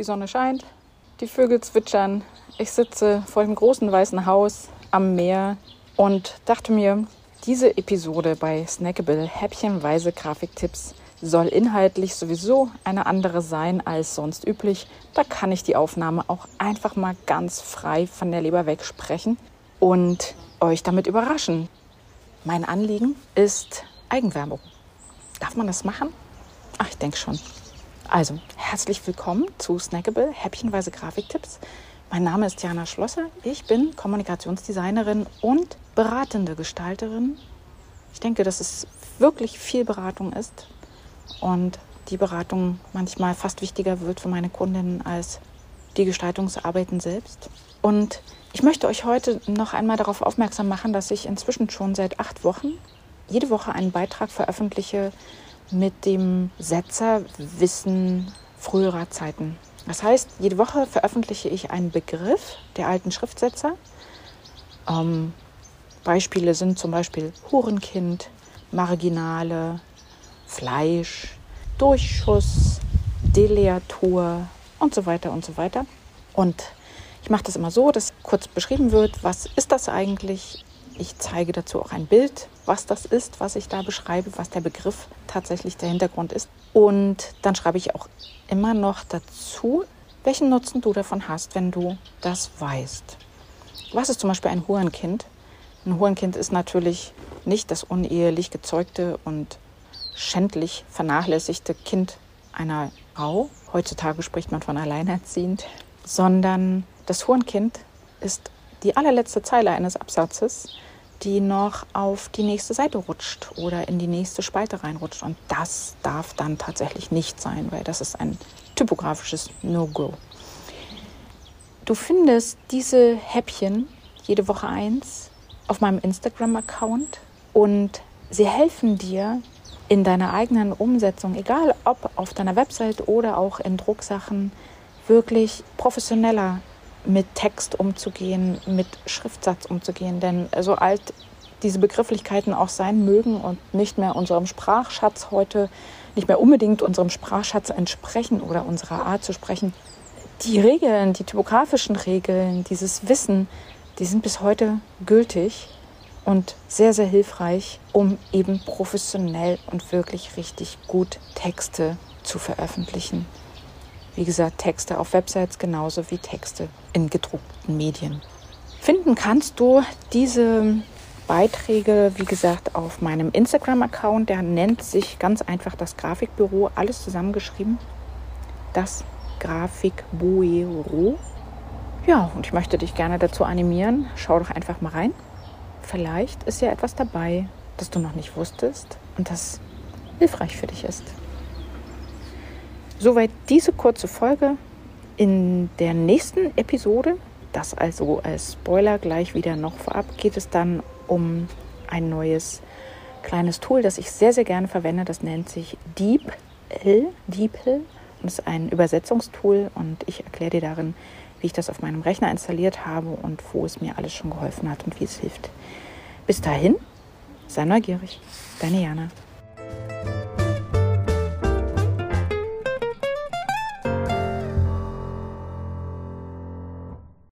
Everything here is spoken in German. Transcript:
Die Sonne scheint, die Vögel zwitschern. Ich sitze vor dem großen weißen Haus am Meer und dachte mir, diese Episode bei Snackable Häppchenweise Grafiktipps soll inhaltlich sowieso eine andere sein als sonst üblich. Da kann ich die Aufnahme auch einfach mal ganz frei von der Leber wegsprechen und euch damit überraschen. Mein Anliegen ist Eigenwerbung. Darf man das machen? Ach, ich denke schon. Also, herzlich willkommen zu Snackable Häppchenweise Grafiktipps. Mein Name ist Jana Schlosser. Ich bin Kommunikationsdesignerin und beratende Gestalterin. Ich denke, dass es wirklich viel Beratung ist und die Beratung manchmal fast wichtiger wird für meine Kundinnen als die Gestaltungsarbeiten selbst. Und ich möchte euch heute noch einmal darauf aufmerksam machen, dass ich inzwischen schon seit acht Wochen jede Woche einen Beitrag veröffentliche mit dem Setzer Wissen früherer Zeiten. Das heißt, jede Woche veröffentliche ich einen Begriff der alten Schriftsetzer. Ähm, Beispiele sind zum Beispiel Hurenkind, Marginale, Fleisch, Durchschuss, Deleatur und so weiter und so weiter. Und ich mache das immer so, dass kurz beschrieben wird, was ist das eigentlich? Ich zeige dazu auch ein Bild, was das ist, was ich da beschreibe, was der Begriff tatsächlich der Hintergrund ist. Und dann schreibe ich auch immer noch dazu, welchen Nutzen du davon hast, wenn du das weißt. Was ist zum Beispiel ein Hurenkind? Ein Hurenkind ist natürlich nicht das unehelich gezeugte und schändlich vernachlässigte Kind einer Frau. Heutzutage spricht man von alleinerziehend, sondern das Hurenkind ist die allerletzte Zeile eines Absatzes, die noch auf die nächste Seite rutscht oder in die nächste Spalte reinrutscht. Und das darf dann tatsächlich nicht sein, weil das ist ein typografisches No-Go. Du findest diese Häppchen jede Woche eins auf meinem Instagram-Account und sie helfen dir, in deiner eigenen Umsetzung, egal ob auf deiner Website oder auch in Drucksachen, wirklich professioneller mit Text umzugehen, mit Schriftsatz umzugehen. Denn so alt diese Begrifflichkeiten auch sein mögen und nicht mehr unserem Sprachschatz heute, nicht mehr unbedingt unserem Sprachschatz entsprechen oder unserer Art zu sprechen, die Regeln, die typografischen Regeln, dieses Wissen, die sind bis heute gültig und sehr, sehr hilfreich, um eben professionell und wirklich richtig gut Texte zu veröffentlichen. Wie gesagt, Texte auf Websites genauso wie Texte in gedruckten Medien. Finden kannst du diese Beiträge, wie gesagt, auf meinem Instagram-Account. Der nennt sich ganz einfach das Grafikbüro, alles zusammengeschrieben. Das Grafikbüro. Ja, und ich möchte dich gerne dazu animieren. Schau doch einfach mal rein. Vielleicht ist ja etwas dabei, das du noch nicht wusstest und das hilfreich für dich ist. Soweit diese kurze Folge. In der nächsten Episode, das also als Spoiler gleich wieder noch vorab, geht es dann um ein neues kleines Tool, das ich sehr, sehr gerne verwende. Das nennt sich DeepL. DeepL. Und ist ein Übersetzungstool und ich erkläre dir darin, wie ich das auf meinem Rechner installiert habe und wo es mir alles schon geholfen hat und wie es hilft. Bis dahin, sei neugierig. Deine Jana.